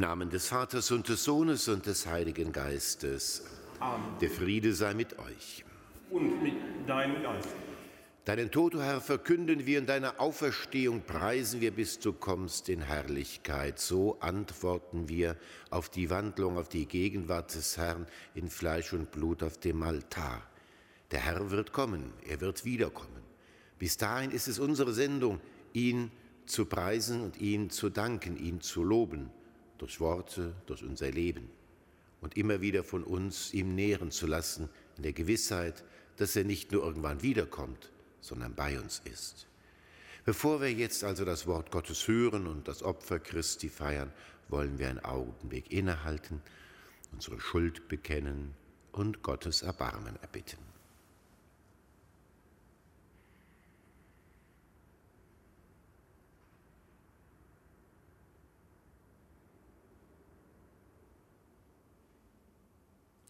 Im Namen des Vaters und des Sohnes und des Heiligen Geistes. Amen. Der Friede sei mit euch. Und mit deinem Geist. Deinen Tod, o Herr, verkünden wir und deine Auferstehung preisen wir, bis du kommst in Herrlichkeit. So antworten wir auf die Wandlung, auf die Gegenwart des Herrn in Fleisch und Blut auf dem Altar. Der Herr wird kommen, er wird wiederkommen. Bis dahin ist es unsere Sendung, ihn zu preisen und ihn zu danken, ihn zu loben durch Worte, durch unser Leben und immer wieder von uns ihm nähren zu lassen, in der Gewissheit, dass er nicht nur irgendwann wiederkommt, sondern bei uns ist. Bevor wir jetzt also das Wort Gottes hören und das Opfer Christi feiern, wollen wir einen Augenblick innehalten, unsere Schuld bekennen und Gottes Erbarmen erbitten.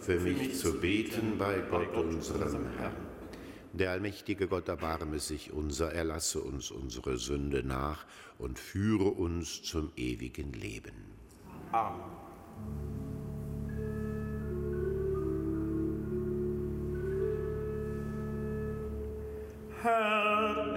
für mich zu beten bei Gott unserem Herrn. Der allmächtige Gott erbarme sich unser, erlasse uns unsere Sünde nach und führe uns zum ewigen Leben. Amen. Herr,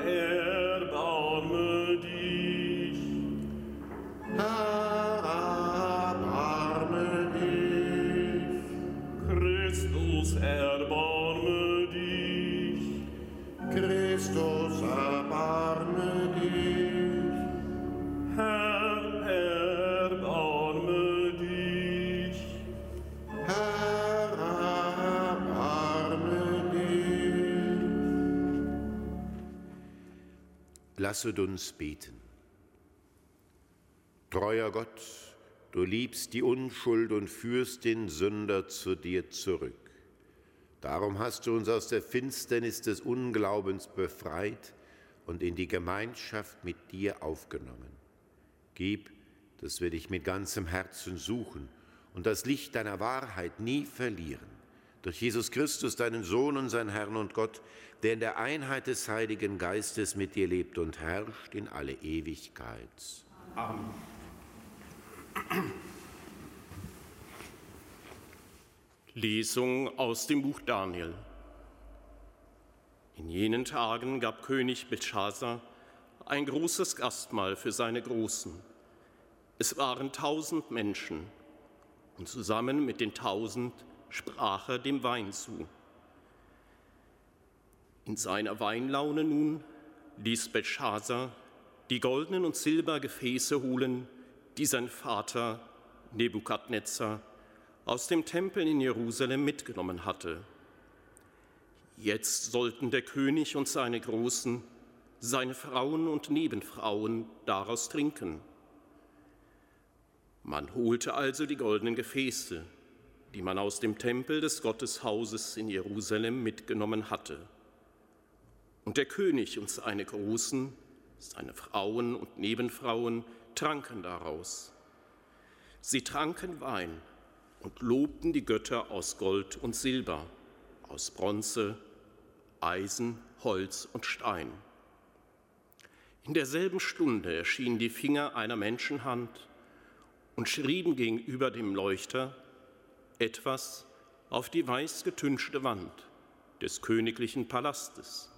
Lasset uns beten. Treuer Gott, du liebst die Unschuld und führst den Sünder zu dir zurück. Darum hast du uns aus der Finsternis des Unglaubens befreit und in die Gemeinschaft mit dir aufgenommen. Gib, dass wir dich mit ganzem Herzen suchen und das Licht deiner Wahrheit nie verlieren. Durch Jesus Christus, deinen Sohn und sein Herrn und Gott, der in der Einheit des Heiligen Geistes mit dir lebt und herrscht in alle Ewigkeit. Amen. Lesung aus dem Buch Daniel. In jenen Tagen gab König Belshazzar ein großes Gastmahl für seine Großen. Es waren tausend Menschen, und zusammen mit den tausend sprach er dem Wein zu. In seiner Weinlaune nun ließ Belshazzar die goldenen und Silbergefäße holen, die sein Vater Nebukadnezar aus dem Tempel in Jerusalem mitgenommen hatte. Jetzt sollten der König und seine Großen, seine Frauen und Nebenfrauen daraus trinken. Man holte also die goldenen Gefäße, die man aus dem Tempel des Gotteshauses in Jerusalem mitgenommen hatte. Und der König und seine Großen, seine Frauen und Nebenfrauen tranken daraus. Sie tranken Wein und lobten die Götter aus Gold und Silber, aus Bronze, Eisen, Holz und Stein. In derselben Stunde erschienen die Finger einer Menschenhand und schrieben gegenüber dem Leuchter etwas auf die weiß getünchte Wand des königlichen Palastes.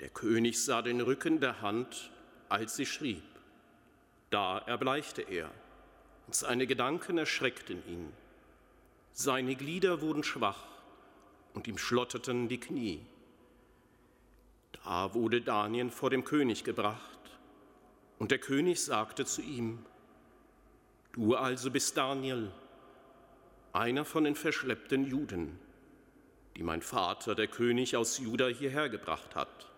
Der König sah den Rücken der Hand, als sie schrieb. Da erbleichte er und seine Gedanken erschreckten ihn. Seine Glieder wurden schwach und ihm schlotterten die Knie. Da wurde Daniel vor dem König gebracht, und der König sagte zu ihm, Du also bist Daniel, einer von den verschleppten Juden, die mein Vater, der König aus Juda, hierher gebracht hat.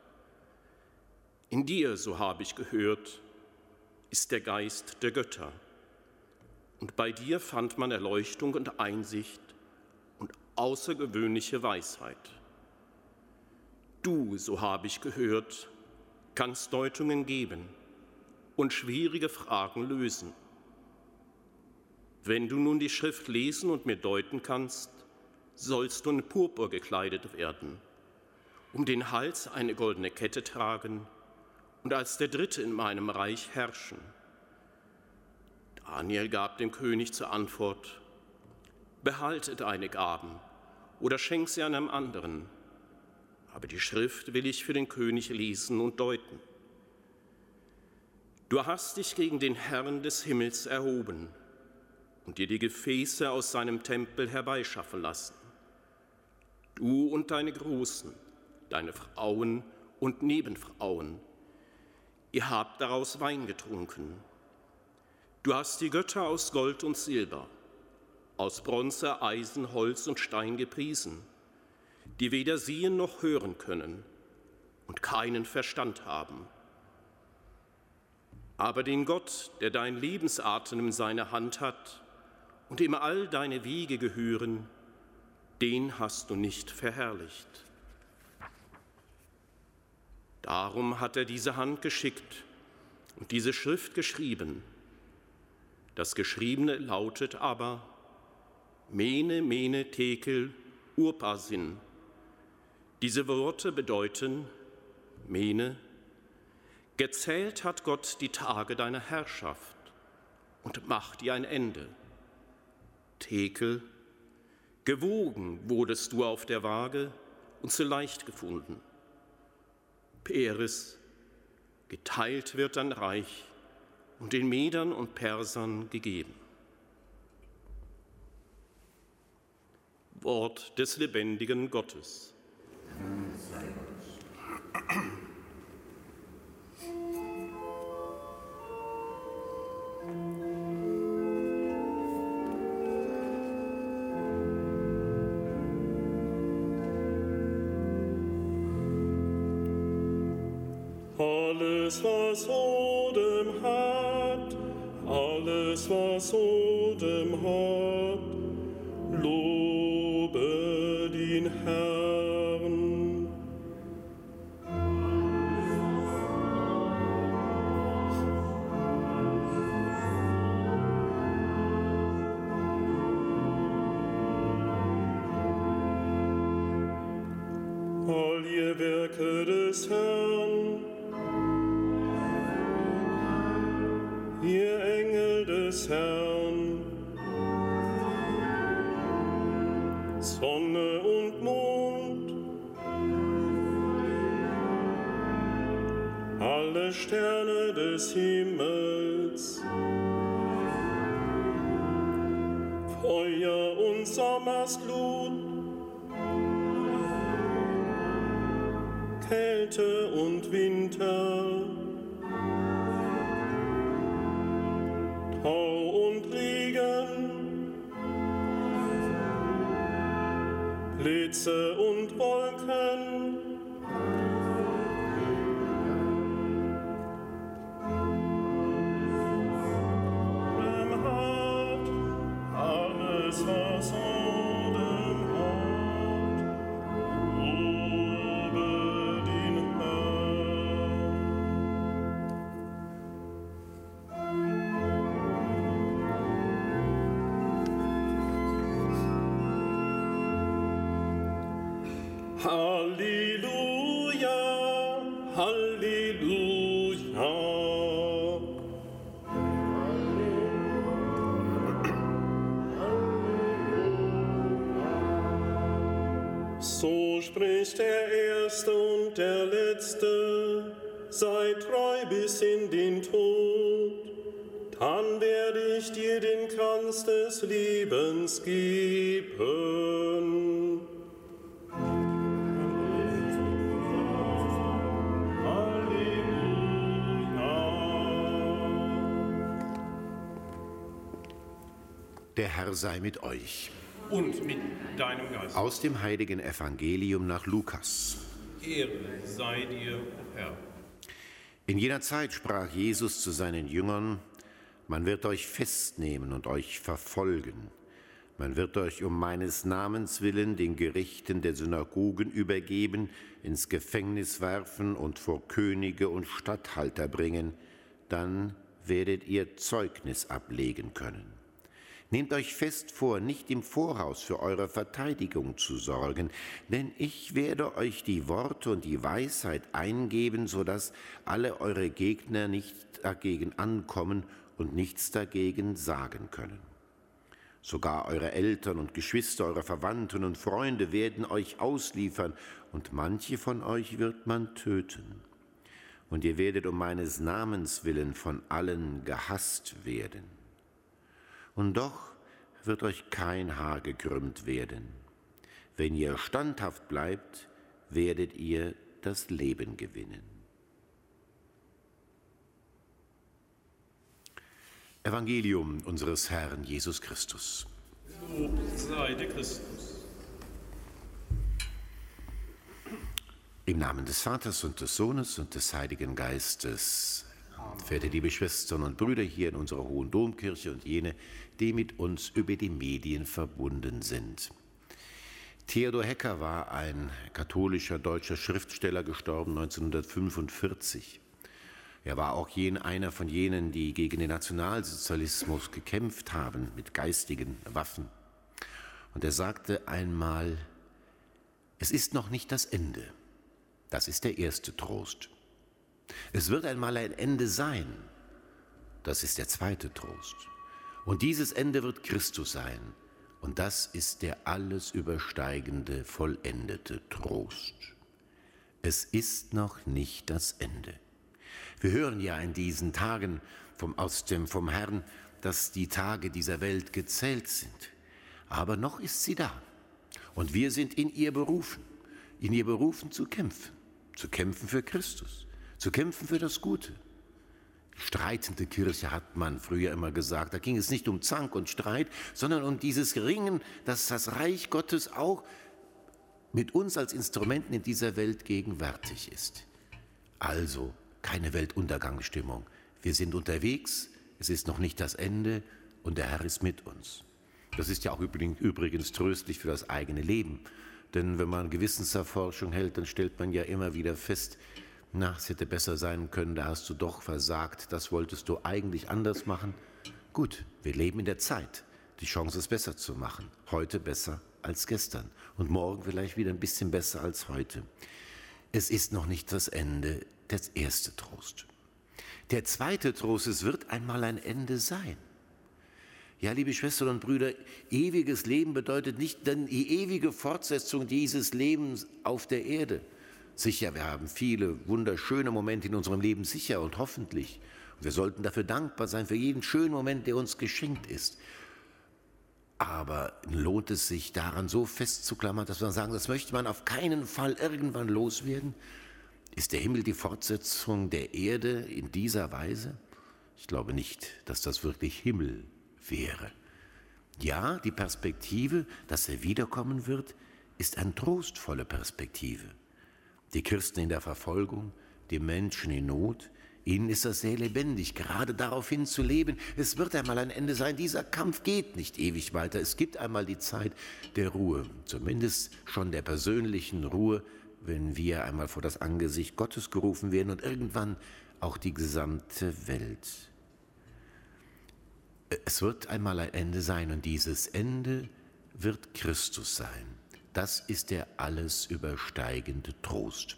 In dir, so habe ich gehört, ist der Geist der Götter. Und bei dir fand man Erleuchtung und Einsicht und außergewöhnliche Weisheit. Du, so habe ich gehört, kannst Deutungen geben und schwierige Fragen lösen. Wenn du nun die Schrift lesen und mir deuten kannst, sollst du in Purpur gekleidet werden, um den Hals eine goldene Kette tragen und als der Dritte in meinem Reich herrschen. Daniel gab dem König zur Antwort, behalte deine Gaben oder schenk sie einem anderen, aber die Schrift will ich für den König lesen und deuten. Du hast dich gegen den Herrn des Himmels erhoben und dir die Gefäße aus seinem Tempel herbeischaffen lassen. Du und deine Großen, deine Frauen und Nebenfrauen, ihr habt daraus Wein getrunken. Du hast die Götter aus Gold und Silber, aus Bronze, Eisen, Holz und Stein gepriesen, die weder sehen noch hören können und keinen Verstand haben. Aber den Gott, der dein Lebensatem in seiner Hand hat, und ihm all deine Wege gehören, den hast du nicht verherrlicht. Darum hat er diese Hand geschickt und diese Schrift geschrieben. Das Geschriebene lautet aber Mene, Mene, Tekel, Urpasin. Diese Worte bedeuten Mene, gezählt hat Gott die Tage deiner Herrschaft und macht dir ein Ende. Tekel, gewogen wurdest du auf der Waage und zu leicht gefunden. Peres, geteilt wird dein Reich und den Medern und Persern gegeben. Wort des lebendigen Gottes. Alles, was Odem hat, alles, was Odem hat, und Winter, Tau und Regen, Blitze und Wolken, hat, alles was Odem Halleluja, Halleluja. So spricht der Erste und der Letzte, sei treu bis in den Tod, dann werde ich dir den Kranz des Lebens geben. Herr sei mit euch. Und mit deinem Geist. Aus dem heiligen Evangelium nach Lukas. Ehre sei dir, Herr. In jener Zeit sprach Jesus zu seinen Jüngern, Man wird euch festnehmen und euch verfolgen. Man wird euch um meines Namens willen den Gerichten der Synagogen übergeben, ins Gefängnis werfen und vor Könige und Statthalter bringen. Dann werdet ihr Zeugnis ablegen können. Nehmt euch fest vor, nicht im Voraus für eure Verteidigung zu sorgen, denn ich werde euch die Worte und die Weisheit eingeben, so dass alle eure Gegner nicht dagegen ankommen und nichts dagegen sagen können. Sogar eure Eltern und Geschwister, eure Verwandten und Freunde werden euch ausliefern, und manche von euch wird man töten. Und ihr werdet um meines Namens willen von allen gehasst werden und doch wird euch kein Haar gekrümmt werden. Wenn ihr standhaft bleibt, werdet ihr das Leben gewinnen. Evangelium unseres Herrn Jesus Christus. Lob sei dir Christus. Im Namen des Vaters und des Sohnes und des Heiligen Geistes. Verehrte liebe Schwestern und Brüder hier in unserer Hohen Domkirche und jene, die mit uns über die Medien verbunden sind. Theodor Hecker war ein katholischer deutscher Schriftsteller, gestorben 1945. Er war auch jen, einer von jenen, die gegen den Nationalsozialismus gekämpft haben mit geistigen Waffen. Und er sagte einmal, es ist noch nicht das Ende. Das ist der erste Trost. Es wird einmal ein Ende sein. Das ist der zweite Trost. Und dieses Ende wird Christus sein. Und das ist der alles übersteigende, vollendete Trost. Es ist noch nicht das Ende. Wir hören ja in diesen Tagen vom, aus dem, vom Herrn, dass die Tage dieser Welt gezählt sind. Aber noch ist sie da. Und wir sind in ihr berufen, in ihr berufen zu kämpfen, zu kämpfen für Christus, zu kämpfen für das Gute, streitende Kirche hat man früher immer gesagt. Da ging es nicht um Zank und Streit, sondern um dieses Ringen, dass das Reich Gottes auch mit uns als Instrumenten in dieser Welt gegenwärtig ist. Also keine Weltuntergangsstimmung. Wir sind unterwegs, es ist noch nicht das Ende und der Herr ist mit uns. Das ist ja auch übrigens tröstlich für das eigene Leben. Denn wenn man Gewissenserforschung hält, dann stellt man ja immer wieder fest, na, es hätte besser sein können, da hast du doch versagt, das wolltest du eigentlich anders machen. Gut, wir leben in der Zeit, die Chance ist besser zu machen, heute besser als gestern und morgen vielleicht wieder ein bisschen besser als heute. Es ist noch nicht das Ende, der erste Trost. Der zweite Trost, es wird einmal ein Ende sein. Ja, liebe Schwestern und Brüder, ewiges Leben bedeutet nicht die ewige Fortsetzung dieses Lebens auf der Erde, Sicher, wir haben viele wunderschöne Momente in unserem Leben, sicher und hoffentlich. Und wir sollten dafür dankbar sein für jeden schönen Moment, der uns geschenkt ist. Aber lohnt es sich daran so festzuklammern, dass man sagen, das möchte man auf keinen Fall irgendwann loswerden? Ist der Himmel die Fortsetzung der Erde in dieser Weise? Ich glaube nicht, dass das wirklich Himmel wäre. Ja, die Perspektive, dass er wiederkommen wird, ist eine trostvolle Perspektive die Christen in der Verfolgung, die Menschen in Not. Ihnen ist das sehr lebendig, gerade daraufhin zu leben. Es wird einmal ein Ende sein. Dieser Kampf geht nicht ewig weiter. Es gibt einmal die Zeit der Ruhe, zumindest schon der persönlichen Ruhe, wenn wir einmal vor das Angesicht Gottes gerufen werden und irgendwann auch die gesamte Welt. Es wird einmal ein Ende sein und dieses Ende wird Christus sein. Das ist der alles übersteigende Trost.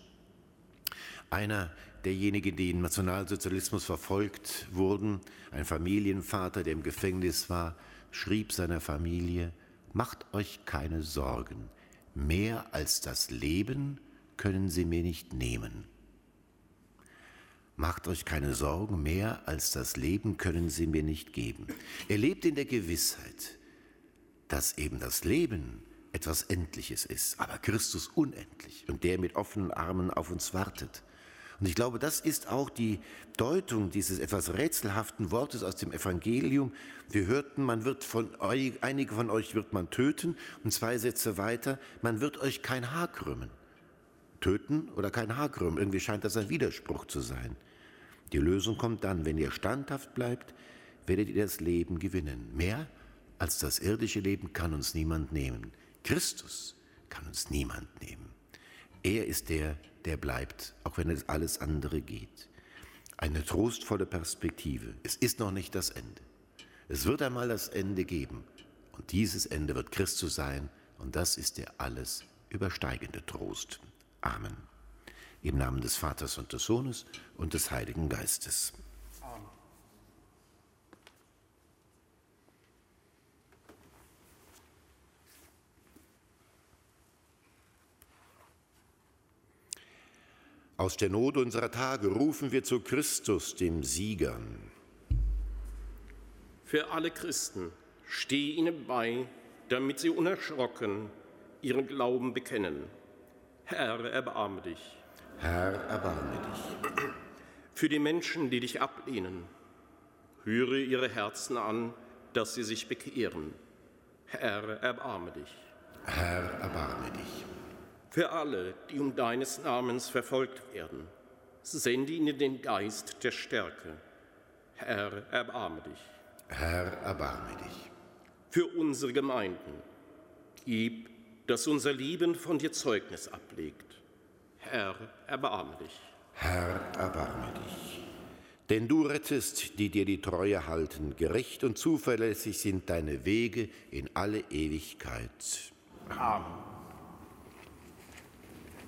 Einer derjenigen, die im Nationalsozialismus verfolgt wurden, ein Familienvater, der im Gefängnis war, schrieb seiner Familie, Macht euch keine Sorgen, mehr als das Leben können sie mir nicht nehmen. Macht euch keine Sorgen, mehr als das Leben können sie mir nicht geben. Er lebt in der Gewissheit, dass eben das Leben etwas Endliches ist, aber Christus unendlich und der mit offenen Armen auf uns wartet. Und ich glaube, das ist auch die Deutung dieses etwas rätselhaften Wortes aus dem Evangelium. Wir hörten, man wird von euch, einige von euch wird man töten und zwei Sätze weiter, man wird euch kein Haar krümmen. Töten oder kein Haar krümmen, irgendwie scheint das ein Widerspruch zu sein. Die Lösung kommt dann, wenn ihr standhaft bleibt, werdet ihr das Leben gewinnen. Mehr als das irdische Leben kann uns niemand nehmen. Christus kann uns niemand nehmen. Er ist der, der bleibt, auch wenn es alles andere geht. Eine trostvolle Perspektive. Es ist noch nicht das Ende. Es wird einmal das Ende geben. Und dieses Ende wird Christus sein. Und das ist der alles übersteigende Trost. Amen. Im Namen des Vaters und des Sohnes und des Heiligen Geistes. Aus der Not unserer Tage rufen wir zu Christus, dem Sieger. Für alle Christen stehe ihnen bei, damit sie unerschrocken ihren Glauben bekennen. Herr, erbarme dich. Herr, erbarme dich. Für die Menschen, die dich ablehnen, höre ihre Herzen an, dass sie sich bekehren. Herr, erbarme dich. Herr, erbarme dich. Für alle, die um deines Namens verfolgt werden, sende ihnen den Geist der Stärke. Herr, erbarme dich. Herr, erbarme dich. Für unsere Gemeinden, gib, dass unser Lieben von dir Zeugnis ablegt. Herr, erbarme dich. Herr, erbarme dich. Denn du rettest, die dir die Treue halten, gerecht und zuverlässig sind deine Wege in alle Ewigkeit. Amen.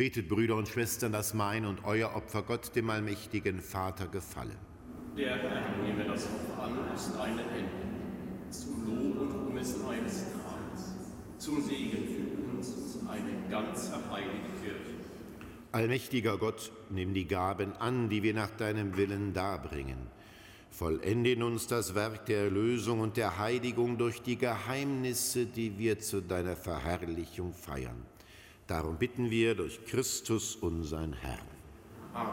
Betet, Brüder und Schwestern, dass mein und euer Opfer Gott, dem allmächtigen Vater, gefalle. Der Herr nehme das Opfer an aus deinen Händen, zum Lob und Ruhme seines Namens, zum Segen für uns eine ganze heilige Kirche. Allmächtiger Gott, nimm die Gaben an, die wir nach deinem Willen darbringen. Vollende in uns das Werk der Erlösung und der Heiligung durch die Geheimnisse, die wir zu deiner Verherrlichung feiern Darum bitten wir durch Christus, unseren Herrn. Amen.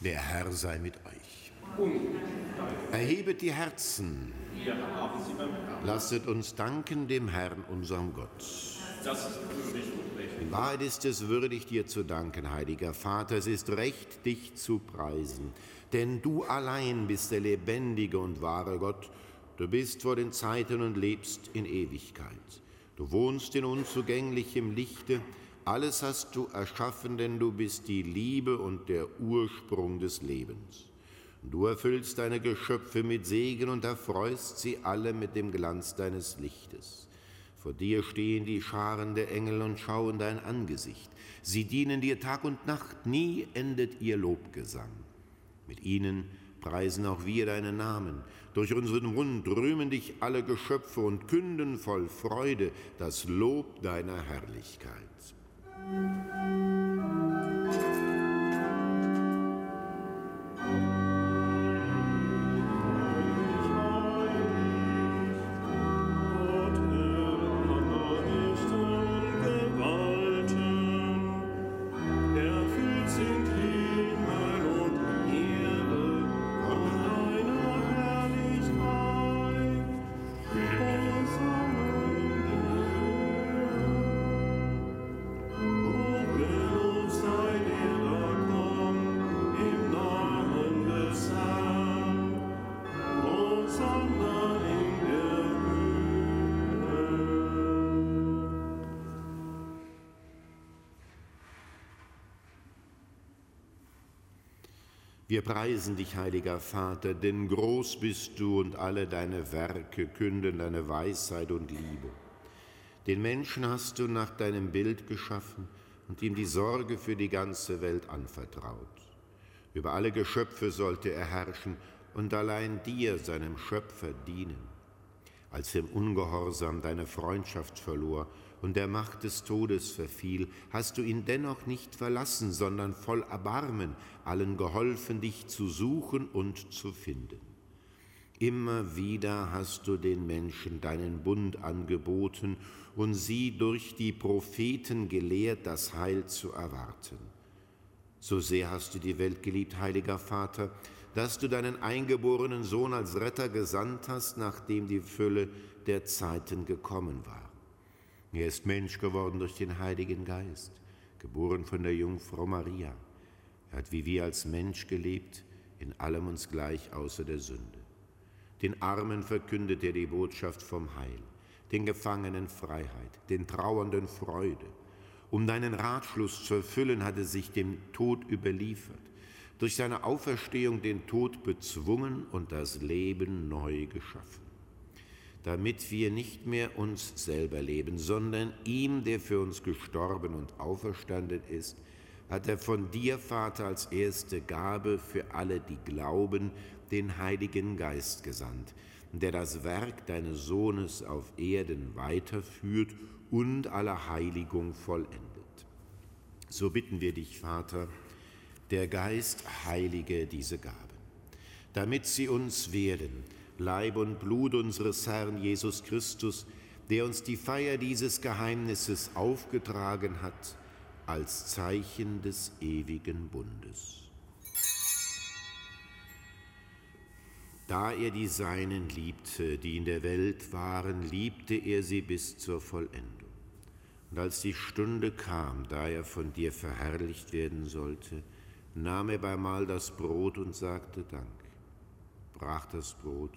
Der Herr sei mit euch. Erhebet die Herzen. Lasset uns danken dem Herrn, unserem Gott. In Wahrheit ist es würdig, dir zu danken, heiliger Vater. Es ist recht, dich zu preisen. Denn du allein bist der lebendige und wahre Gott. Du bist vor den Zeiten und lebst in Ewigkeit. Du wohnst in unzugänglichem Lichte, alles hast du erschaffen, denn du bist die Liebe und der Ursprung des Lebens. Du erfüllst deine Geschöpfe mit Segen und erfreust sie alle mit dem Glanz deines Lichtes. Vor dir stehen die Scharen der Engel und schauen dein Angesicht. Sie dienen dir Tag und Nacht, nie endet ihr Lobgesang. Mit ihnen preisen auch wir deinen Namen. Durch unseren Mund rühmen dich alle Geschöpfe und künden voll Freude das Lob deiner Herrlichkeit. Wir preisen dich, heiliger Vater, denn groß bist du und alle deine Werke künden deine Weisheit und Liebe. Den Menschen hast du nach deinem Bild geschaffen und ihm die Sorge für die ganze Welt anvertraut. Über alle Geschöpfe sollte er herrschen und allein dir, seinem Schöpfer, dienen. Als er im Ungehorsam deine Freundschaft verlor und der Macht des Todes verfiel, hast du ihn dennoch nicht verlassen, sondern voll Erbarmen allen geholfen, dich zu suchen und zu finden. Immer wieder hast du den Menschen deinen Bund angeboten und sie durch die Propheten gelehrt, das Heil zu erwarten. So sehr hast du die Welt geliebt, heiliger Vater, dass du deinen eingeborenen Sohn als Retter gesandt hast, nachdem die Fülle der Zeiten gekommen war. Er ist Mensch geworden durch den Heiligen Geist, geboren von der Jungfrau Maria. Er hat wie wir als Mensch gelebt, in allem uns gleich außer der Sünde. Den Armen verkündet er die Botschaft vom Heil, den Gefangenen Freiheit, den Trauernden Freude. Um deinen Ratschluss zu erfüllen, hat er sich dem Tod überliefert, durch seine Auferstehung den Tod bezwungen und das Leben neu geschaffen damit wir nicht mehr uns selber leben, sondern ihm, der für uns gestorben und auferstanden ist, hat er von dir, Vater, als erste Gabe für alle, die glauben, den Heiligen Geist gesandt, der das Werk deines Sohnes auf Erden weiterführt und aller Heiligung vollendet. So bitten wir dich, Vater, der Geist heilige diese Gaben, damit sie uns werden, Leib und Blut unseres Herrn Jesus Christus, der uns die Feier dieses Geheimnisses aufgetragen hat, als Zeichen des ewigen Bundes. Da er die Seinen liebte, die in der Welt waren, liebte er sie bis zur Vollendung. Und als die Stunde kam, da er von dir verherrlicht werden sollte, nahm er beimal das Brot und sagte Dank, brach das Brot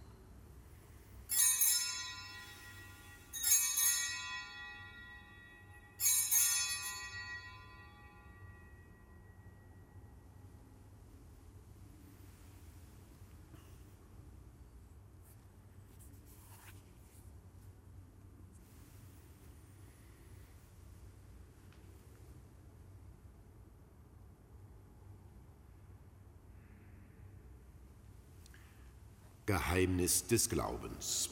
Geheimnis des Glaubens.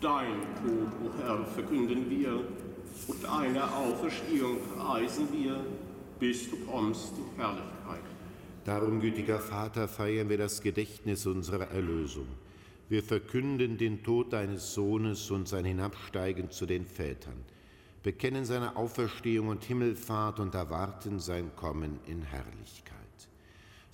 Dein Tod, o oh Herr, verkünden wir und deine Auferstehung preisen wir, bis du kommst in Herrlichkeit. Darum, gütiger Vater, feiern wir das Gedächtnis unserer Erlösung. Wir verkünden den Tod deines Sohnes und sein Hinabsteigen zu den Vätern, bekennen seine Auferstehung und Himmelfahrt und erwarten sein Kommen in Herrlichkeit.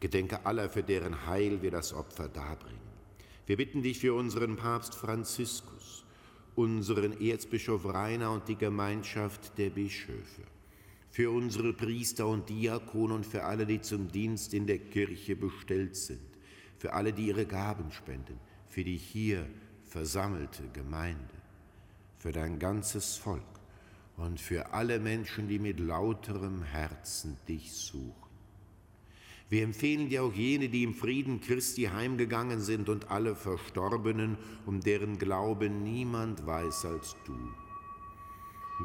Gedenke aller, für deren Heil wir das Opfer darbringen. Wir bitten dich für unseren Papst Franziskus, unseren Erzbischof Rainer und die Gemeinschaft der Bischöfe, für unsere Priester und Diakone und für alle, die zum Dienst in der Kirche bestellt sind, für alle, die ihre Gaben spenden, für die hier versammelte Gemeinde, für dein ganzes Volk und für alle Menschen, die mit lauterem Herzen dich suchen. Wir empfehlen dir auch jene, die im Frieden Christi heimgegangen sind und alle Verstorbenen, um deren Glauben niemand weiß als du.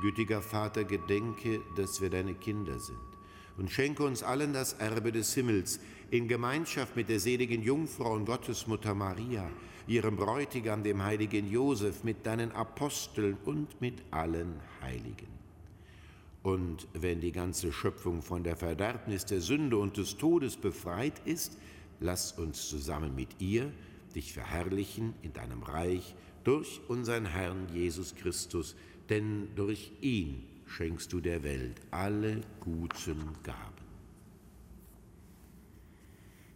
Gütiger Vater, gedenke, dass wir deine Kinder sind und schenke uns allen das Erbe des Himmels in Gemeinschaft mit der seligen Jungfrau und Gottesmutter Maria, ihrem Bräutigam, dem heiligen Josef, mit deinen Aposteln und mit allen Heiligen. Und wenn die ganze Schöpfung von der Verderbnis der Sünde und des Todes befreit ist, lass uns zusammen mit ihr dich verherrlichen in deinem Reich durch unseren Herrn Jesus Christus, denn durch ihn schenkst du der Welt alle guten Gaben.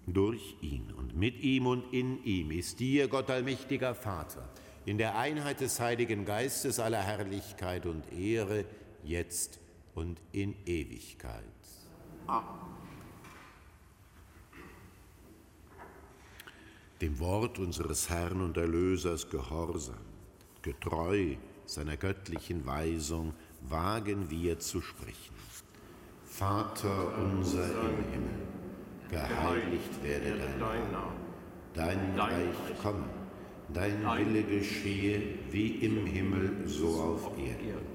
Durch ihn und mit ihm und in ihm ist dir, Gott allmächtiger Vater, in der Einheit des Heiligen Geistes aller Herrlichkeit und Ehre, jetzt und in Ewigkeit. Dem Wort unseres Herrn und Erlösers gehorsam, getreu seiner göttlichen Weisung, wagen wir zu sprechen. Vater unser im Himmel, geheiligt werde dein Name, dein Reich komme, dein Wille geschehe wie im Himmel so auf Erden.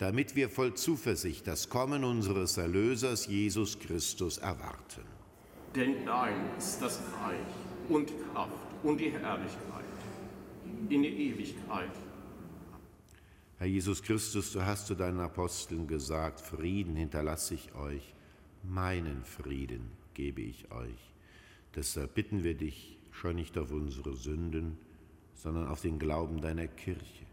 damit wir voll Zuversicht das Kommen unseres Erlösers Jesus Christus erwarten. Denn dein ist das Reich und die Kraft und die Herrlichkeit in die Ewigkeit. Herr Jesus Christus, du hast zu deinen Aposteln gesagt, Frieden hinterlasse ich euch, meinen Frieden gebe ich euch. Deshalb bitten wir dich, schau nicht auf unsere Sünden, sondern auf den Glauben deiner Kirche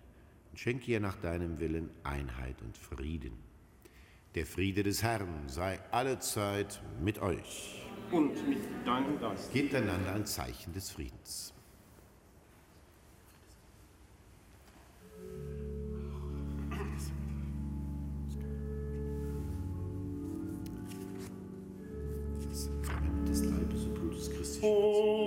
Schenke ihr nach deinem Willen Einheit und Frieden. Der Friede des Herrn sei allezeit mit euch. Und mit deinem Geist. Gebt einander ein Zeichen des Friedens. Das Leibes und Blutes Christi. O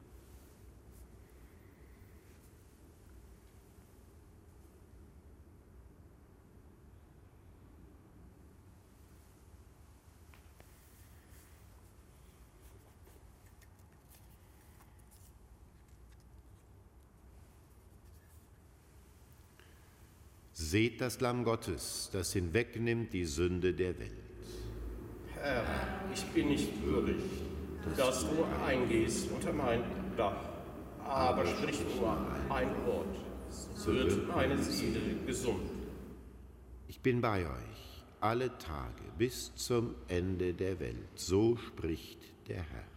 Seht das Lamm Gottes, das hinwegnimmt die Sünde der Welt. Herr, ich bin nicht würdig, dass du eingehst unter mein Dach, aber sprich nur ein Wort, so wird meine Seele gesund. Ich bin bei euch alle Tage bis zum Ende der Welt, so spricht der Herr.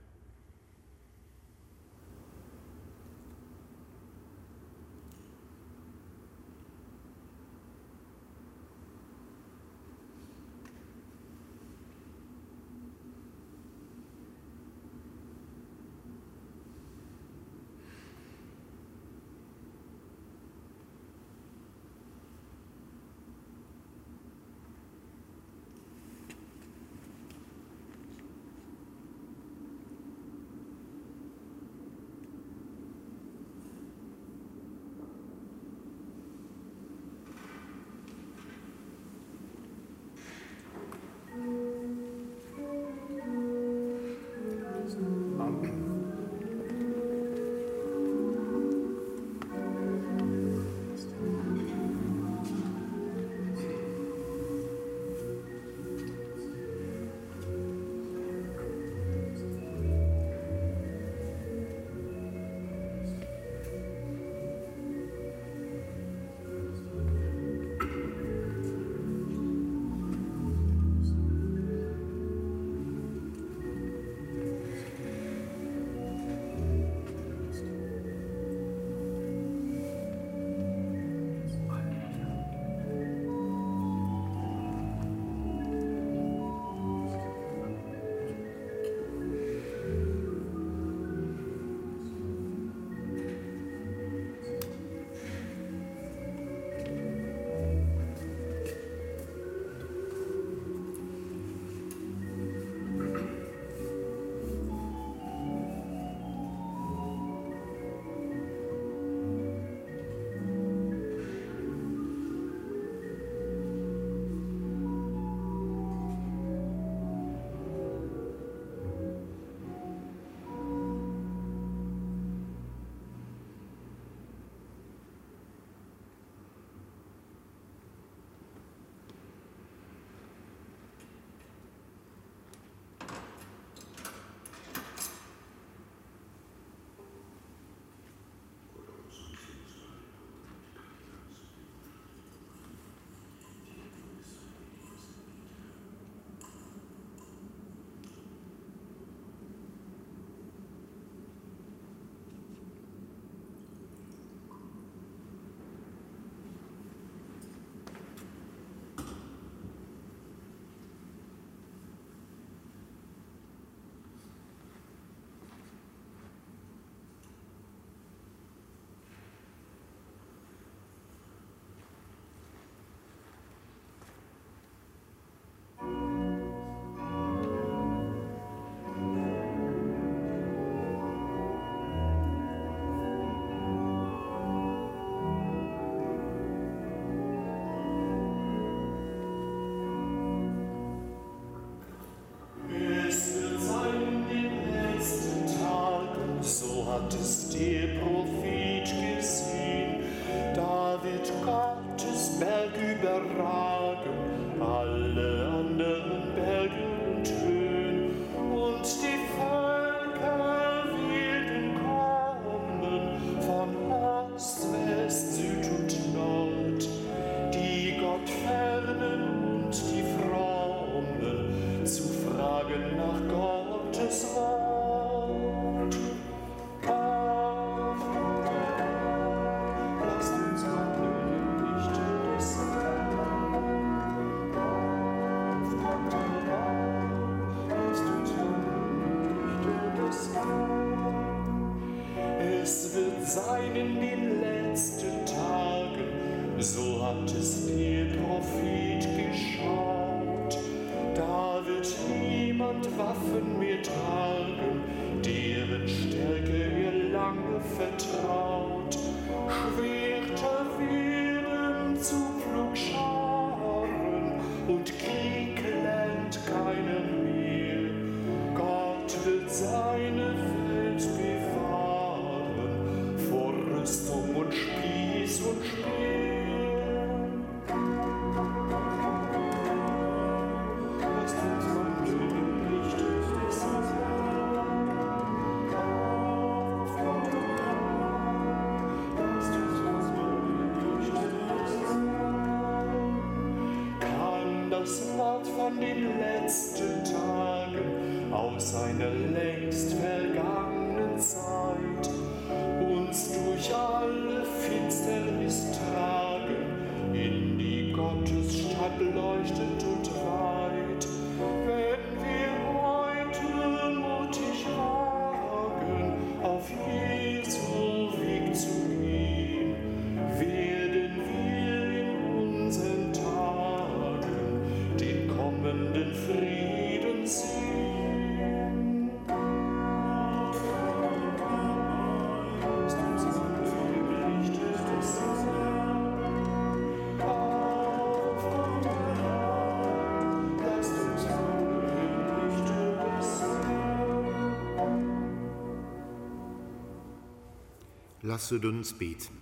Lasset uns beten.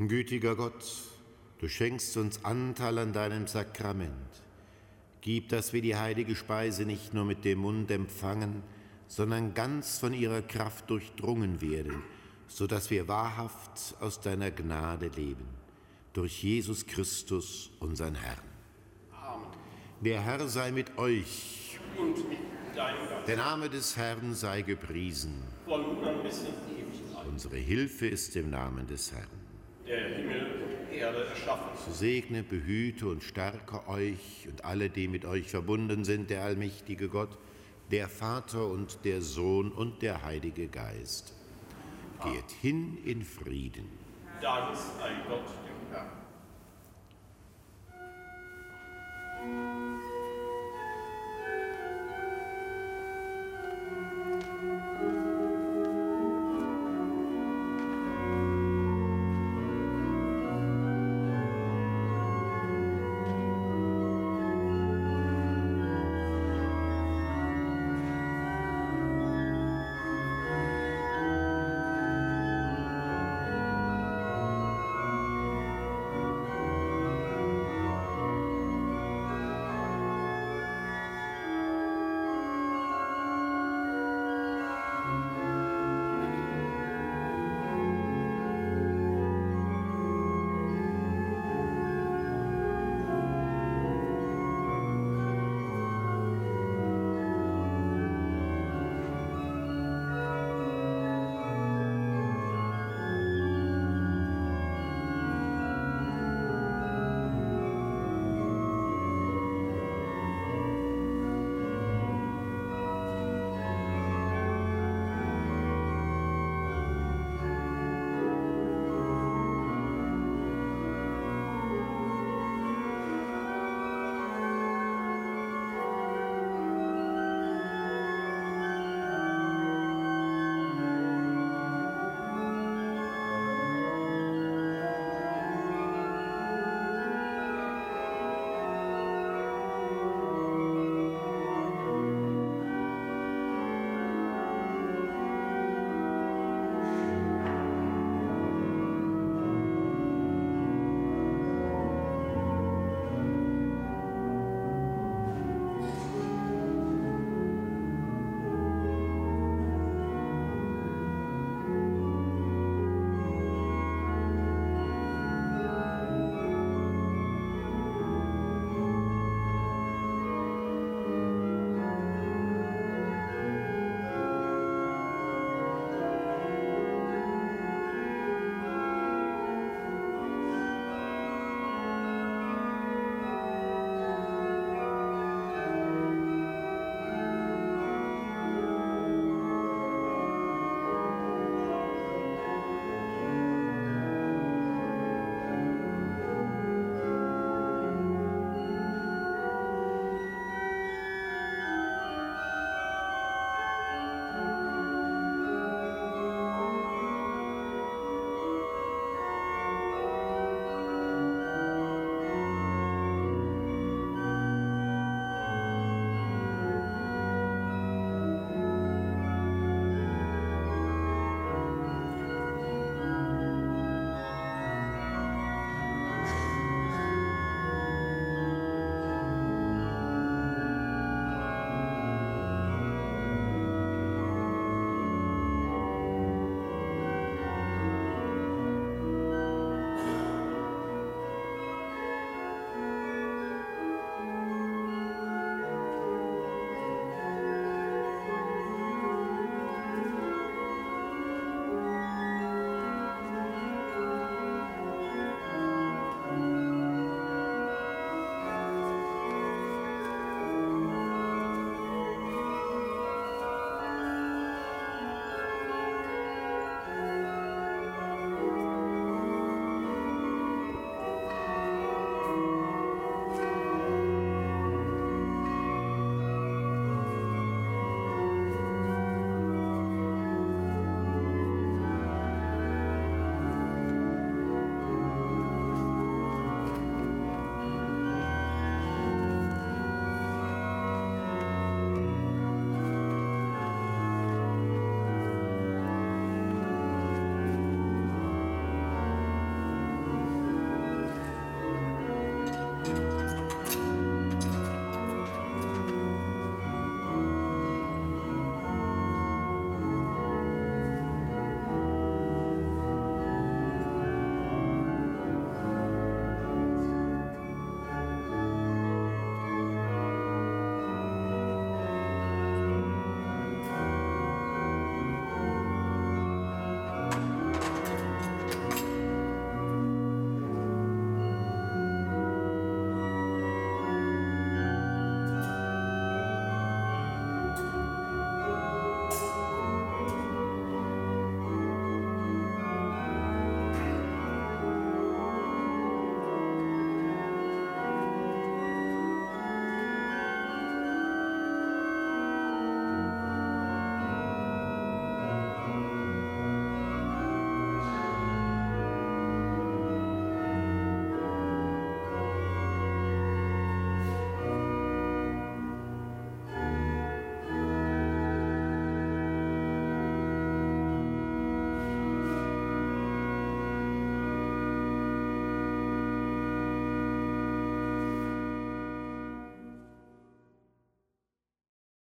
Gütiger Gott, du schenkst uns Anteil an deinem Sakrament. Gib, dass wir die heilige Speise nicht nur mit dem Mund empfangen, sondern ganz von ihrer Kraft durchdrungen werden, so dass wir wahrhaft aus deiner Gnade leben. Durch Jesus Christus, unseren Herrn. Der Herr sei mit euch. Und mit. Der Name des Herrn sei gepriesen. Von nun an bis in Ewigkeit. Unsere Hilfe ist im Namen des Herrn. Der Himmel und Erde erschaffen. So segne, behüte und stärke euch und alle, die mit euch verbunden sind, der allmächtige Gott, der Vater und der Sohn und der Heilige Geist. Geht hin in Frieden. Dank sei Gott dem Herrn.